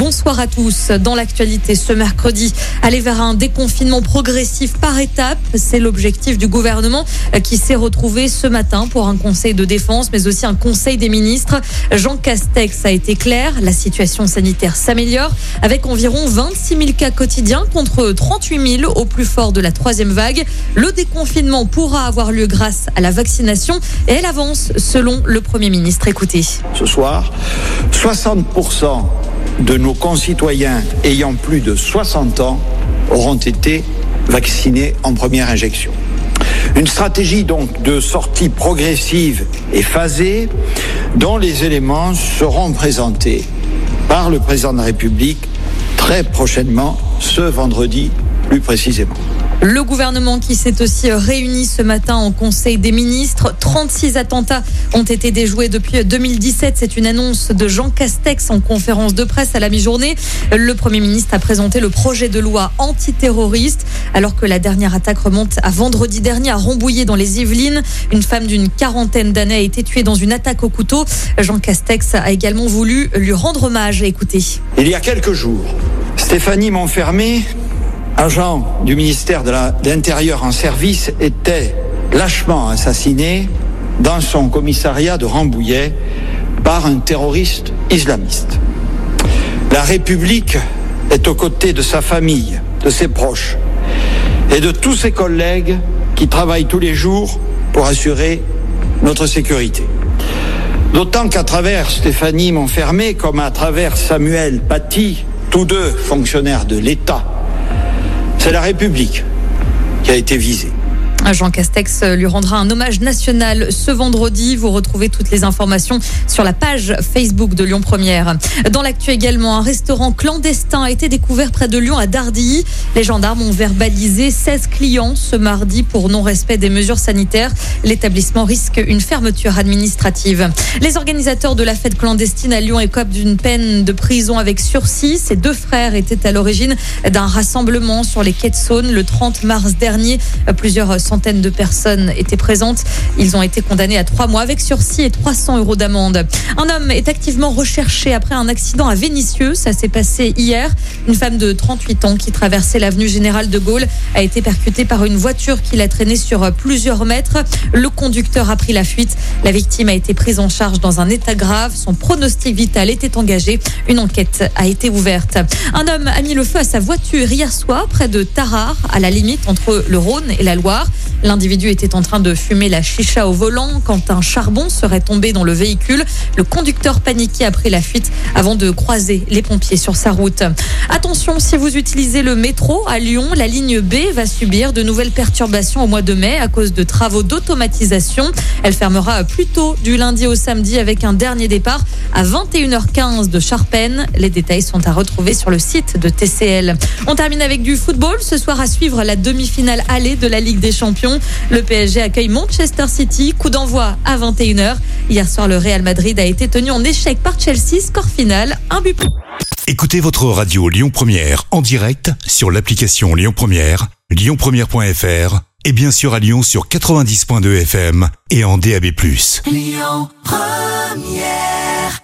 Bonsoir à tous. Dans l'actualité ce mercredi, aller vers un déconfinement progressif par étapes, c'est l'objectif du gouvernement qui s'est retrouvé ce matin pour un conseil de défense, mais aussi un conseil des ministres. Jean Castex a été clair, la situation sanitaire s'améliore avec environ 26 000 cas quotidiens contre 38 000 au plus fort de la troisième vague. Le déconfinement pourra avoir lieu grâce à la vaccination et elle avance selon le Premier ministre. Écoutez. Ce soir, 60% de nos concitoyens ayant plus de 60 ans auront été vaccinés en première injection. Une stratégie donc de sortie progressive et phasée dont les éléments seront présentés par le président de la République très prochainement, ce vendredi plus précisément. Le gouvernement qui s'est aussi réuni ce matin en Conseil des ministres. 36 attentats ont été déjoués depuis 2017. C'est une annonce de Jean Castex en conférence de presse à la mi-journée. Le Premier ministre a présenté le projet de loi antiterroriste alors que la dernière attaque remonte à vendredi dernier à Rambouillet dans les Yvelines. Une femme d'une quarantaine d'années a été tuée dans une attaque au couteau. Jean Castex a également voulu lui rendre hommage. Écoutez. Il y a quelques jours, Stéphanie Montfermé agent du ministère de l'Intérieur en service, était lâchement assassiné dans son commissariat de Rambouillet par un terroriste islamiste. La République est aux côtés de sa famille, de ses proches et de tous ses collègues qui travaillent tous les jours pour assurer notre sécurité. D'autant qu'à travers Stéphanie Montfermé, comme à travers Samuel Paty, tous deux fonctionnaires de l'État, c'est la République qui a été visée. Jean Castex lui rendra un hommage national ce vendredi. Vous retrouvez toutes les informations sur la page Facebook de Lyon Première. Dans l'actu également, un restaurant clandestin a été découvert près de Lyon à Dardilly. Les gendarmes ont verbalisé 16 clients ce mardi pour non-respect des mesures sanitaires. L'établissement risque une fermeture administrative. Les organisateurs de la fête clandestine à Lyon écopent d'une peine de prison avec sursis. Ces deux frères étaient à l'origine d'un rassemblement sur les quais de Saône le 30 mars dernier. Plusieurs centaines de personnes étaient présentes. Ils ont été condamnés à trois mois avec sursis et 300 euros d'amende. Un homme est activement recherché après un accident à Vénissieux. Ça s'est passé hier. Une femme de 38 ans qui traversait l'avenue Général de Gaulle a été percutée par une voiture qui l'a traînée sur plusieurs mètres. Le conducteur a pris la fuite. La victime a été prise en charge dans un état grave. Son pronostic vital était engagé. Une enquête a été ouverte. Un homme a mis le feu à sa voiture hier soir près de Tarare, à la limite entre le Rhône et la Loire. L'individu était en train de fumer la chicha au volant quand un charbon serait tombé dans le véhicule. Le conducteur paniqué a pris la fuite avant de croiser les pompiers sur sa route. Attention, si vous utilisez le métro à Lyon, la ligne B va subir de nouvelles perturbations au mois de mai à cause de travaux d'automatisation. Elle fermera plus tôt du lundi au samedi avec un dernier départ à 21h15 de Charpennes. Les détails sont à retrouver sur le site de TCL. On termine avec du football. Ce soir à suivre la demi-finale allée de la Ligue des Champions. Le PSG accueille Manchester City. Coup d'envoi à 21h. Hier soir, le Real Madrid a été tenu en échec par Chelsea. Score final, un but. Écoutez votre radio Lyon Première en direct sur l'application Lyon Première, lyonpremière.fr et bien sûr à Lyon sur 90.2 FM et en DAB+. Lyon Première